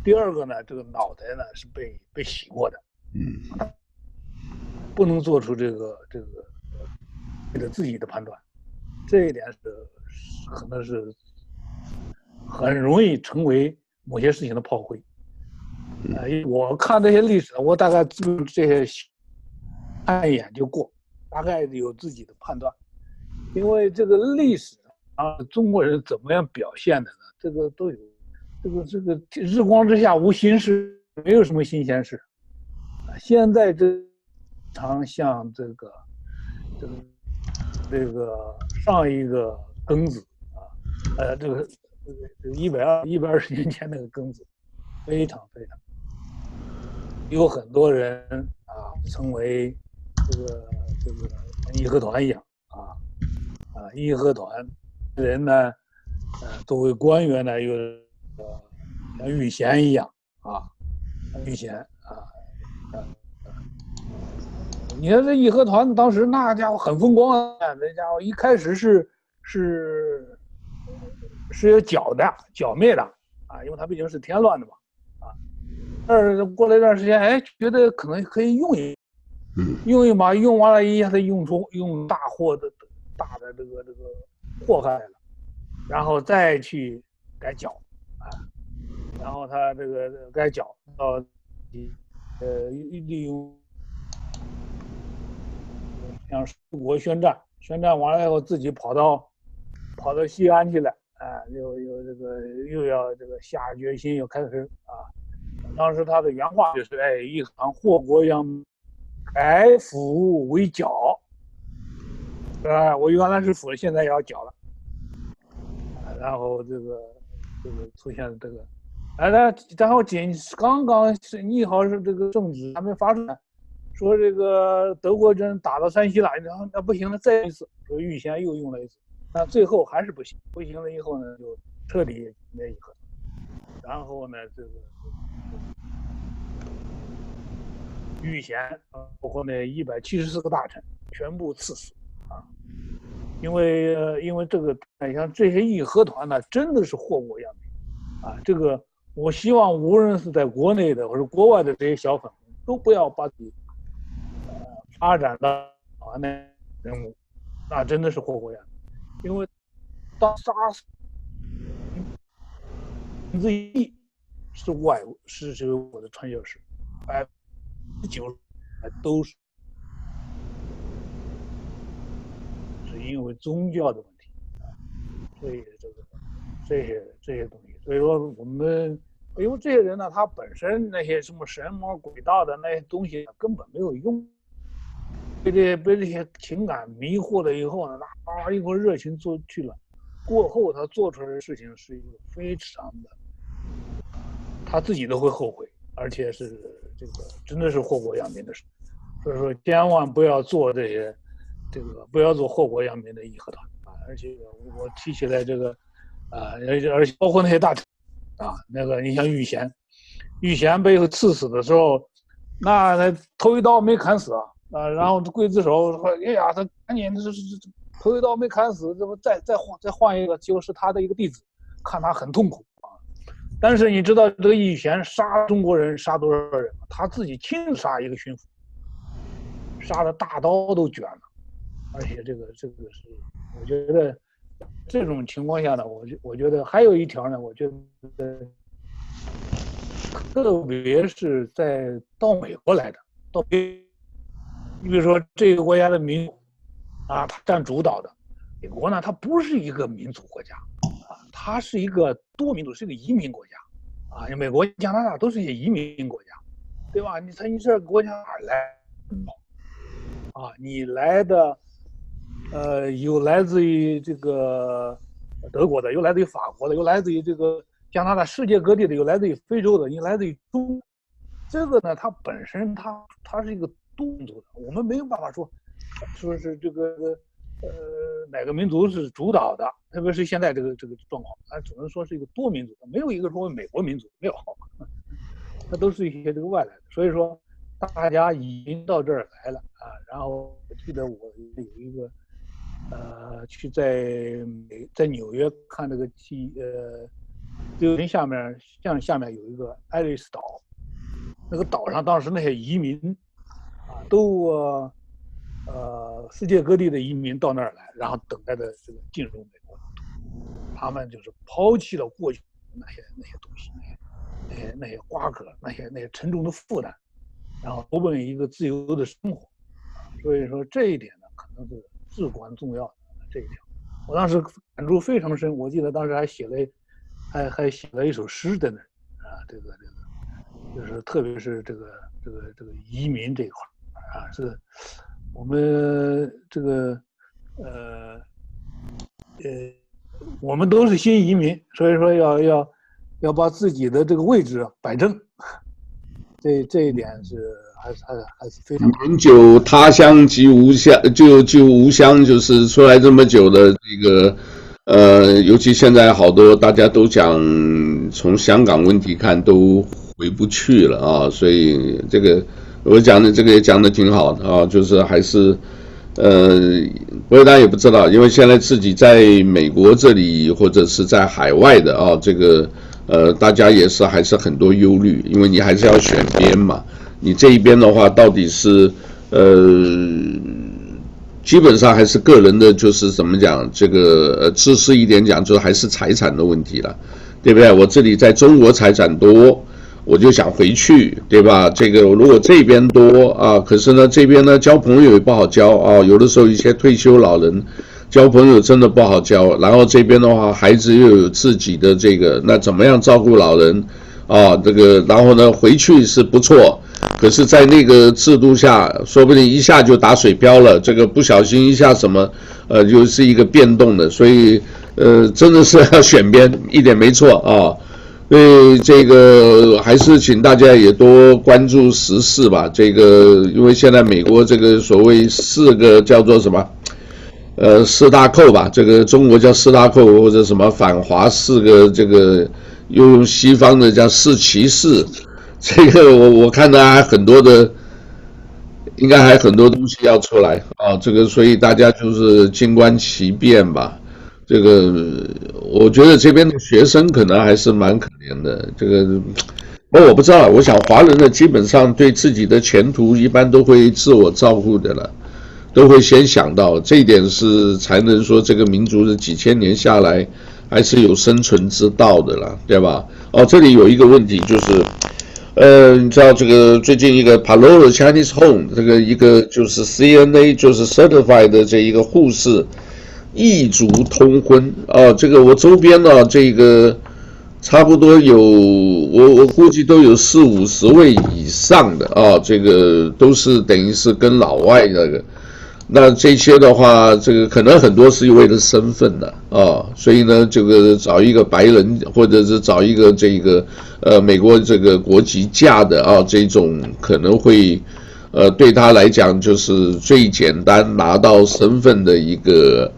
S2: 第二个呢，这个脑袋呢是被被洗过的，嗯，不能做出这个这个这个自己的判断，这一点是可能是很容易成为某些事情的炮灰。呃，我看这些历史，我大概这些看一眼就过，大概有自己的判断，因为这个历史。啊，中国人怎么样表现的呢？这个都有，这个这个日光之下无新事，没有什么新鲜事。现在这常像这个这个这个上一个庚子啊，呃，这个这个一百二一百二十年前那个庚子，非常非常有很多人啊，成为这个这个义和团一样啊啊，义和团。人呢，呃，作为官员呢，又呃像玉贤一样啊，玉贤啊，呃，你看这义和团当时那家伙很风光啊，那家伙一开始是是是要剿的，剿灭的啊，因为他毕竟是添乱的嘛，啊，但是过了一段时间，哎，觉得可能可以用一，用一把，用完了一下子用出用大货的大的这个这个。祸害了，然后再去改剿，啊，然后他这个改剿到，呃，利用向蜀国宣战，宣战完了以后自己跑到跑到西安去了，啊，又又这个又要这个下决心又开始啊，当时他的原话就是哎，一场祸国殃民，改抚为剿。啊，我原来是抚，现在要剿了。然后这个这个出现这个，哎，然然后仅刚刚是你好是这个政治还没发出来，说这个德国人打到山西了，然后那不行了，再一次说预先又用了一次，那最后还是不行，不行了以后呢，就彻底那一刻，然后呢，这个玉贤包括那一百七十四个大臣全部赐死。啊因为，因为这个，你像这些义和团呢，真的是祸国殃民，啊，这个我希望无论是在国内的或者国外的这些小粉红，都不要把自己呃发展到团内人物，那真的是祸国殃民，因为当杀死之一是外是这个我的传教士，哎九十都是是因为宗教的问题啊，所以这个这些这些东西，所以说我们因为这些人呢，他本身那些什么神魔鬼道的那些东西根本没有用，被这被这些情感迷惑了以后呢，那啊一股热情做去了，过后他做出来的事情是一个非常的。他自己都会后悔，而且是这个真的是祸国殃民的事，所以说千万不要做这些，这个不要做祸国殃民的义和团啊！而且我提起来这个，啊，而且而且包括那些大臣啊，那个你像玉贤，玉贤被刺死的时候，那他头一刀没砍死啊，啊，然后刽子手说，哎呀，他赶紧这这这头一刀没砍死，这不再再换再换一个，就是他的一个弟子，看他很痛苦。但是你知道这个玉贤杀中国人杀多少人吗？他自己亲杀一个巡抚，杀的大刀都卷了，而且这个这个是，我觉得这种情况下呢，我觉我觉得还有一条呢，我觉得特别是在到美国来的，到你比如说这个国家的民啊，他占主导的，美国呢，它不是一个民族国家。它是一个多民族，是一个移民国家，啊，美国、加拿大都是一些移民国家，对吧？你从你这国家哪儿来？啊，你来的，呃，有来自于这个德国的，有来自于法国的，有来自于这个加拿大，世界各地的，有来自于非洲的，有来自于中，这个呢，它本身它它是一个多民族的，我们没有办法说，说是这个。呃，哪个民族是主导的？特别是现在这个这个状况，啊，只能说是一个多民族，没有一个说美国民族没有，它都是一些这个外来的。所以说，大家移民到这儿来了啊，然后我记得我有一个，呃，去在美在纽约看那个记呃，自由军下面像下面有一个爱丽丝岛，那个岛上当时那些移民啊都。呃，世界各地的移民到那儿来，然后等待着这个进入美国，他们就是抛弃了过去那些那些东西，那些那些瓜葛，那些那些沉重的负担，然后投奔一个自由的生活。所以说这一点呢，可能是至关重要的这一条。我当时感触非常深，我记得当时还写了，还还写了一首诗在那儿啊，这个这个，就是特别是这个这个这个移民这一块啊，是。我们这个，呃，呃，我们都是新移民，所以说要要要把自己的这个位置摆正，这这一点是还是还是还是非常。
S1: 很久他乡即无乡，就就无乡，就是出来这么久的这个，呃，尤其现在好多大家都讲，从香港问题看都回不去了啊，所以这个。我讲的这个也讲的挺好的啊，就是还是，呃，不过大家也不知道，因为现在自己在美国这里或者是在海外的啊，这个呃，大家也是还是很多忧虑，因为你还是要选边嘛。你这一边的话，到底是呃，基本上还是个人的，就是怎么讲，这个呃，自私一点讲，就还是财产的问题了，对不对？我这里在中国财产多。我就想回去，对吧？这个如果这边多啊，可是呢，这边呢交朋友也不好交啊。有的时候一些退休老人交朋友真的不好交。然后这边的话，孩子又有自己的这个，那怎么样照顾老人啊？这个然后呢，回去是不错，可是，在那个制度下，说不定一下就打水漂了。这个不小心一下什么，呃，就是一个变动的。所以，呃，真的是要选边，一点没错啊。所以这个还是请大家也多关注时事吧。这个因为现在美国这个所谓四个叫做什么，呃，四大扣吧，这个中国叫四大扣或者什么反华四个这个，又用西方的叫四骑士。这个我我看到还很多的，应该还很多东西要出来啊。这个所以大家就是静观其变吧。这个我觉得这边的学生可能还是蛮可怜的。这个，我我不知道。我想华人呢，基本上对自己的前途一般都会自我照顾的了，都会先想到这一点，是才能说这个民族是几千年下来还是有生存之道的了，对吧？哦，这里有一个问题就是，呃，你知道这个最近一个 Palolo Chinese Home 这个一个就是 CNA 就是 Certified 的这一个护士异族通婚啊，这个我周边呢这个。差不多有我我估计都有四五十位以上的啊，这个都是等于是跟老外那个，那这些的话，这个可能很多是为了身份的啊，所以呢，这个找一个白人或者是找一个这个呃美国这个国籍嫁的啊，这种可能会呃对他来讲就是最简单拿到身份的一个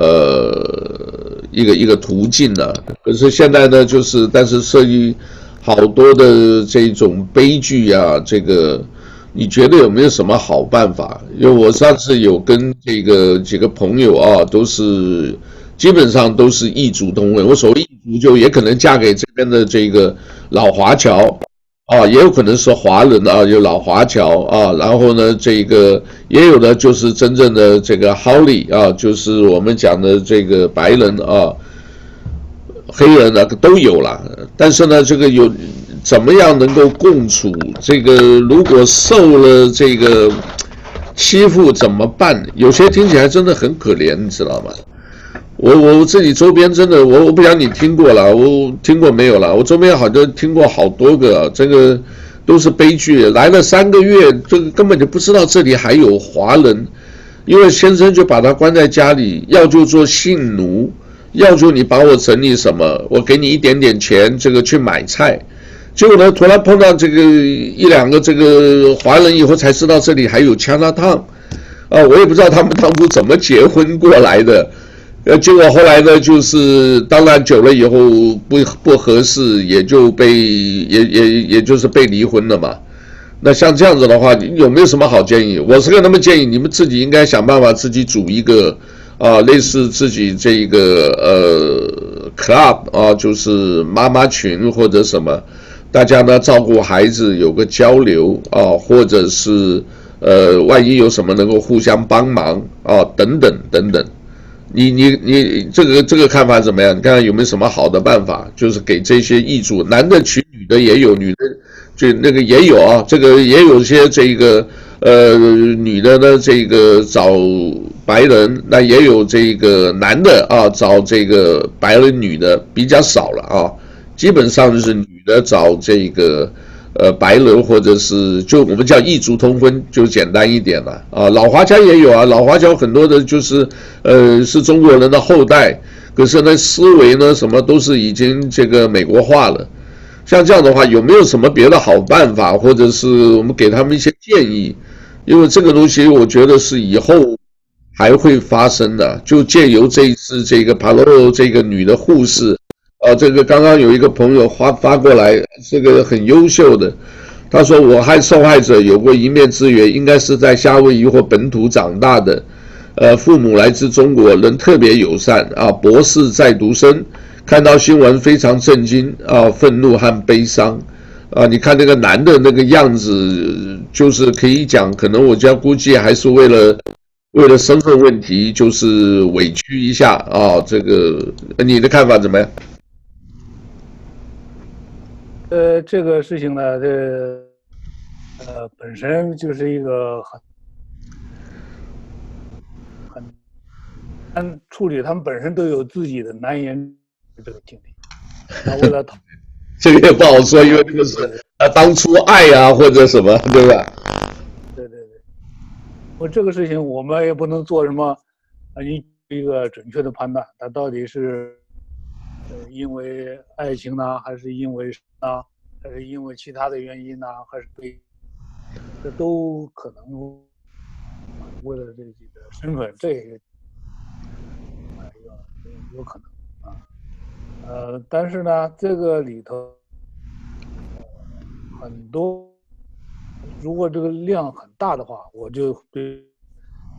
S1: 呃。一个一个途径呢、可是现在呢，就是但是涉及好多的这种悲剧啊，这个你觉得有没有什么好办法？因为我上次有跟这个几个朋友啊，都是基本上都是异族通婚。我所谓异族，就也可能嫁给这边的这个老华侨。啊，也有可能是华人啊，有老华侨啊，然后呢，这个也有的就是真正的这个 Holly 啊，就是我们讲的这个白人啊，黑人啊都有了。但是呢，这个有怎么样能够共处？这个如果受了这个欺负怎么办？有些听起来真的很可怜，你知道吗？我我自己周边真的，我我不想你听过了，我听过没有了？我周边好像听过好多个，这个都是悲剧。来了三个月，这个根本就不知道这里还有华人，因为先生就把他关在家里，要就做性奴，要就你把我整理什么，我给你一点点钱，这个去买菜。结果呢，突然碰到这个一两个这个华人以后，才知道这里还有 Chinatown 啊，我也不知道他们当初怎么结婚过来的。呃，结果后来呢，就是当然久了以后不不合适，也就被也也也就是被离婚了嘛。那像这样子的话，有没有什么好建议？我是跟他们建议，你们自己应该想办法自己组一个啊、类似自己这一个呃 club 啊，就是妈妈群或者什么，大家呢照顾孩子有个交流啊，或者是呃，万一有什么能够互相帮忙啊，等等等等。你你你这个这个看法怎么样？你看看有没有什么好的办法？就是给这些异族男的娶女的也有，女的就那个也有啊，这个也有些这个呃女的呢，这个找白人，那也有这个男的啊找这个白人女的比较少了啊，基本上就是女的找这个。呃，白人或者是就我们叫异族通婚，就简单一点了啊。老华侨也有啊，老华侨很多的就是呃是中国人的后代，可是呢思维呢什么都是已经这个美国化了。像这样的话，有没有什么别的好办法，或者是我们给他们一些建议？因为这个东西我觉得是以后还会发生的，就借由这一次这个 Palolo 这个女的护士。啊，这个刚刚有一个朋友发发过来，这个很优秀的，他说我和受害者有过一面之缘，应该是在夏威夷或本土长大的，呃，父母来自中国，人特别友善啊，博士在读生，看到新闻非常震惊啊，愤怒和悲伤。啊，你看那个男的那个样子，就是可以讲，可能我家估计还是为了为了身份问题，就是委屈一下啊，这个你的看法怎么样？
S2: 呃，这个事情呢，这呃本身就是一个很很难处理，他们本身都有自己的难言这个经历。他为了讨，
S1: 这个也不好说，因为这个是啊当初爱啊或者什么，对吧？
S2: 对对对，我这个事情我们也不能做什么啊，一一个准确的判断，他到底是。呃，因为爱情呢，还是因为啊，还是因为其他的原因呢，还是对，这都可能，为了自己的身份，这个有有可能啊，呃，但是呢，这个里头很多，如果这个量很大的话，我就对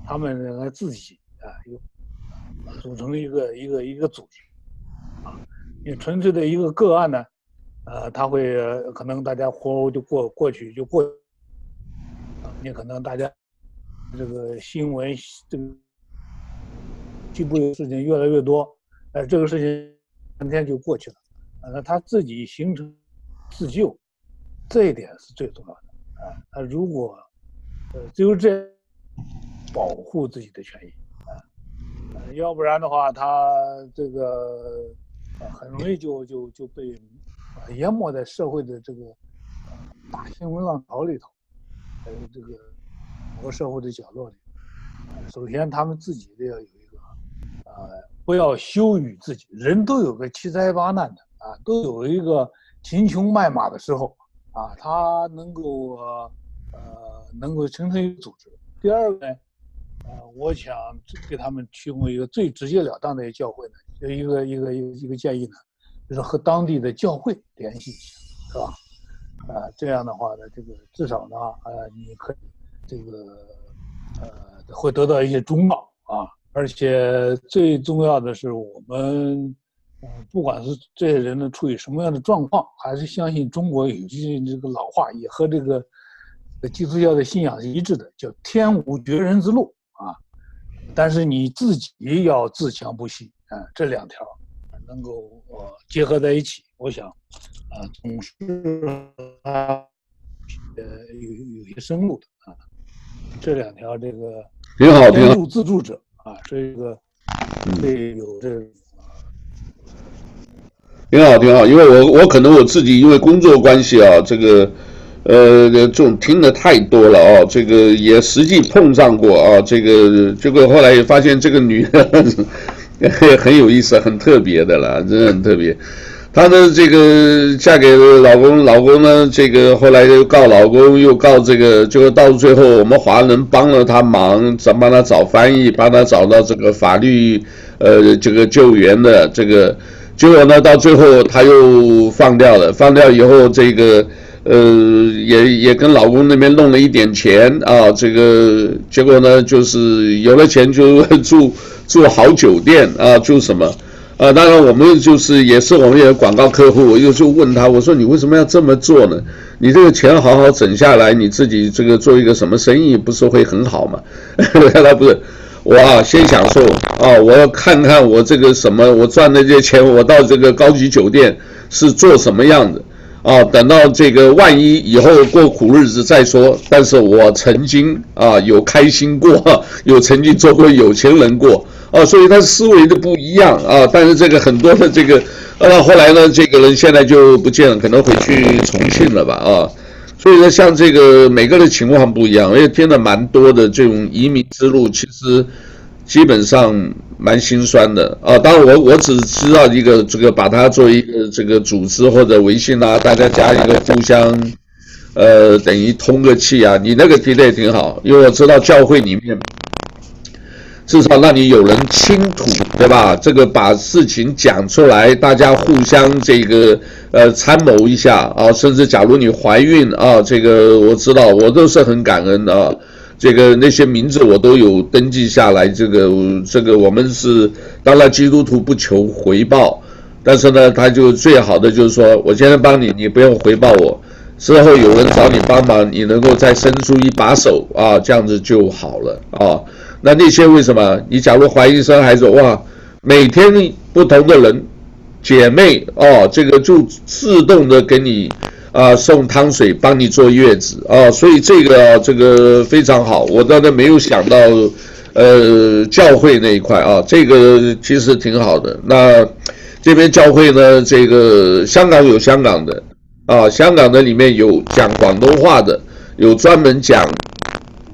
S2: 他们来自己啊，有组成一个一个一个组织。你纯粹的一个个案呢，呃，他会可能大家呼就过过去就过，你可能大家这个新闻这个进步的事情越来越多，呃，这个事情三天就过去了，那他自己形成自救，这一点是最重要的啊。他如果呃只有这保护自己的权益啊，要不然的话，他这个很容易就就就被淹没在社会的这个大新闻浪潮里头，还有这个某个社会的角落里。首先，他们自己都要有一个，呃，不要羞于自己。人都有个七灾八难的啊，都有一个贫穷卖马的时候啊。他能够呃，能够形成一个组织。第二个呢，呃，我想给他们提供一个最直截了当的一个教诲呢，一个一个一个一个建议呢，就是和当地的教会联系一下，是吧？啊，这样的话呢，这个至少呢，呃，你可以这个，呃。会得到一些忠告啊，而且最重要的是，我们，不管是这些人呢处于什么样的状况，还是相信中国有句这个老话，也和这个基督教的信仰是一致的，叫“天无绝人之路”啊。但是你自己要自强不息啊，这两条能够呃结合在一起，我想啊，总是啊呃有有些生路的啊。这两条这个。
S1: 挺好，挺好。
S2: 自助者啊，这个会有这个，
S1: 挺好，挺好。因为我我可能我自己因为工作关系啊，这个呃这种听的太多了啊，这个也实际碰上过啊，这个结果后来也发现这个女的 很有意思，很特别的了，真的很特别。她的这个嫁给老公，老公呢，这个后来又告老公，又告这个，就到最后我们华人帮了她忙，咱帮她找翻译，帮她找到这个法律，呃，这个救援的这个，结果呢，到最后她又放掉了，放掉以后，这个，呃，也也跟老公那边弄了一点钱啊，这个结果呢，就是有了钱就 住住好酒店啊，住什么？啊，当然我们就是也是我们也广告客户，我就就问他，我说你为什么要这么做呢？你这个钱好好整下来，你自己这个做一个什么生意，不是会很好吗？他不是，我啊先享受啊，我要看看我这个什么，我赚的这些钱，我到这个高级酒店是做什么样的啊？等到这个万一以后过苦日子再说。但是我曾经啊有开心过，有曾经做过有钱人过。啊，所以他思维的不一样啊，但是这个很多的这个，呃，后来呢，这个人现在就不见了，可能回去重庆了吧，啊，所以说，像这个每个的情况不一样，而且听了蛮多的这种移民之路，其实基本上蛮心酸的啊。当然我我只知道一个这个，把它做一个这个组织或者微信啊，大家加一个互相，呃，等于通个气啊。你那个提的也挺好，因为我知道教会里面。至少让你有人倾吐，对吧？这个把事情讲出来，大家互相这个呃参谋一下啊。甚至假如你怀孕啊，这个我知道，我都是很感恩的啊。这个那些名字我都有登记下来。这个这个我们是当然基督徒不求回报，但是呢，他就最好的就是说，我现在帮你，你不用回报我。之后有人找你帮忙，你能够再伸出一把手啊，这样子就好了啊。那那些为什么？你假如怀孕生孩子，哇，每天不同的人，姐妹哦，这个就自动的给你啊送汤水，帮你坐月子啊，所以这个这个非常好。我倒是没有想到，呃，教会那一块啊，这个其实挺好的。那这边教会呢，这个香港有香港的啊，香港的里面有讲广东话的，有专门讲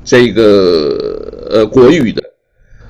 S1: 这个。呃，国语的，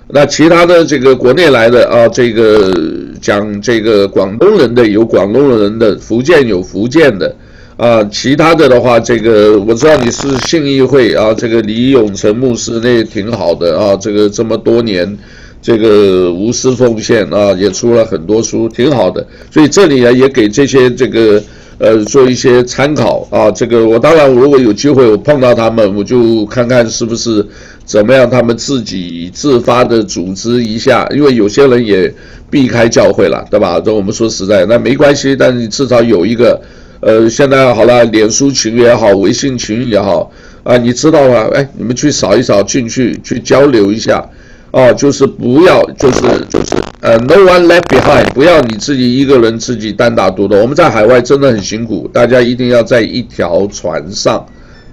S1: 那其他的这个国内来的啊，这个讲这个广东人的有广东人的，福建有福建的，啊，其他的的话，这个我知道你是信义会啊，这个李永成牧师那挺好的啊，这个这么多年这个无私奉献啊，也出了很多书，挺好的，所以这里呢也给这些这个。呃，做一些参考啊，这个我当然，如果有机会我碰到他们，我就看看是不是怎么样，他们自己自发的组织一下，因为有些人也避开教会了，对吧？这我们说实在，那没关系，但是至少有一个，呃，现在好了，脸书群也好，微信群也好，啊，你知道吗？哎，你们去扫一扫进去，去交流一下，啊，就是不要，就是就是。呃，no one left behind，不要你自己一个人自己单打独斗。我们在海外真的很辛苦，大家一定要在一条船上，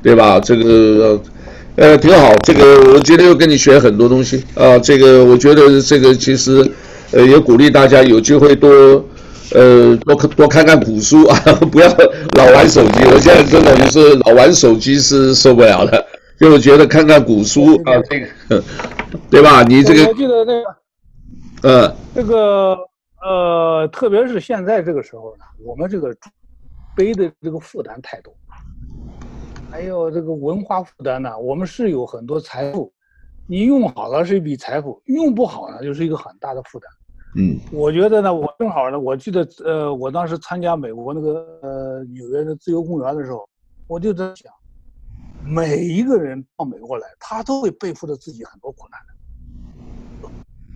S1: 对吧？这个呃挺好，这个我今天又跟你学很多东西啊，这个我觉得这个其实呃也鼓励大家有机会多呃多多看看古书啊，不要老玩手机。我现在真的就是老玩手机是受不了的，就我觉得看看古书啊，这个对吧？你这个
S2: 我记得那个。
S1: 呃，
S2: 这个呃，特别是现在这个时候呢，我们这个背的这个负担太多，还有这个文化负担呢，我们是有很多财富，你用好了是一笔财富，用不好呢就是一个很大的负担。
S1: 嗯，
S2: 我觉得呢，我正好呢，我记得呃，我当时参加美国那个呃纽约的自由公园的时候，我就在想，每一个人到美国来，他都会背负着自己很多苦难的。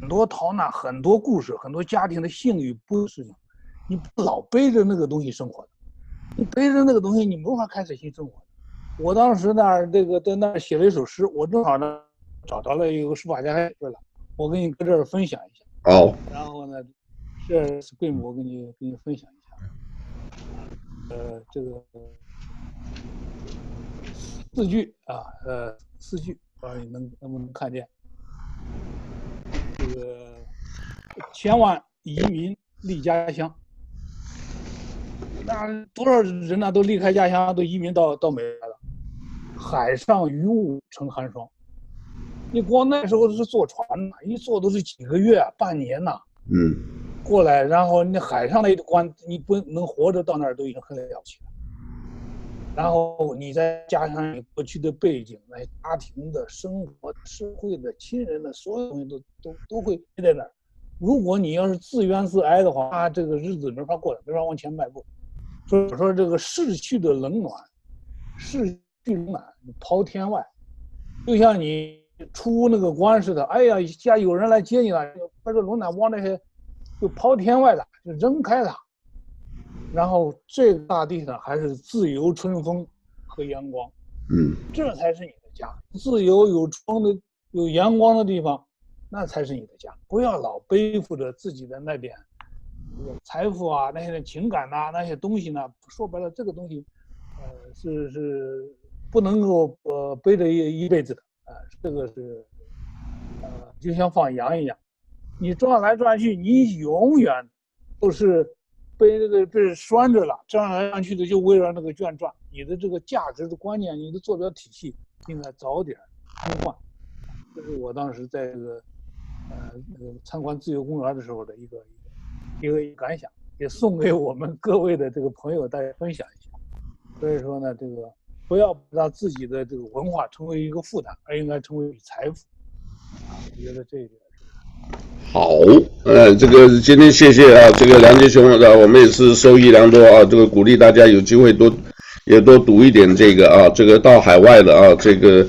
S2: 很多逃难，很多故事，很多家庭的幸与不幸，你不老背着那个东西生活的，你背着那个东西，你没法开始新生活。我当时呢，这个在那儿写了一首诗，我正好呢找到了一个书法家说了，我跟你在这儿分享一下。
S1: 哦。
S2: 然后呢，这是规模，我给你给你分享一下。呃，这个四句啊，呃，四句，不知道你能能不能看见？这个千万移民离家乡，那多少人呢？都离开家乡，都移民到到美国来了。海上云雾成寒霜，你光那时候都是坐船呐，一坐都是几个月、半年呐。
S1: 嗯，
S2: 过来，然后你海上的一关，你不能活着到那儿都已经很了不起了。然后你再加上你过去的背景，那家庭的生活、社会的、亲人的所有东西都都都会在那儿。如果你要是自怨自哀的话，啊这个日子没法过了，没法往前迈步。所以说，这个逝去的冷暖，逝去冷暖，你抛天外，就像你出那个关似的。哎呀，一下有人来接你了，把这龙胆往那些就抛天外了，就扔开了。然后这个大地上还是自由春风和阳光，
S1: 嗯，
S2: 这才是你的家。自由有风的、有阳光的地方，那才是你的家。不要老背负着自己的那点财富啊、那些情感呐、啊、那些东西呢。说白了，这个东西，呃，是是不能够呃背着一一辈子的啊、呃。这个是，呃，就像放羊一样，你转来转去，你永远都是。被那个被拴着了，转来转去的就围绕那个圈转。你的这个价值的观念，你的坐标体系应该早点更换。这是我当时在这个呃那个参观自由公园的时候的一个一个一个感想，也送给我们各位的这个朋友大家分享一下。所以说呢，这个不要让自己的这个文化成为一个负担，而应该成为财富。啊，我觉得这一点。
S1: 好，呃，这个今天谢谢啊，这个梁杰兄啊，我们也是受益良多啊。这个鼓励大家有机会多也多读一点这个啊，这个到海外的啊，这个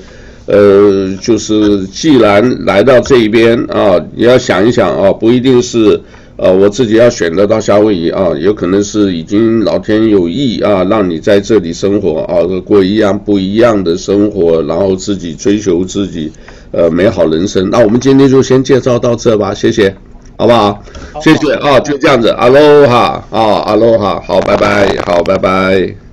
S1: 呃，就是既然来到这一边啊，你要想一想啊，不一定是呃我自己要选择到夏威夷啊，有可能是已经老天有意啊，让你在这里生活啊，过一样不一样的生活，然后自己追求自己。呃，美好人生。那我们今天就先介绍到这吧，谢谢，好不好？好谢谢啊，就这样子，阿罗哈啊，阿罗哈，好，拜拜，好，拜拜。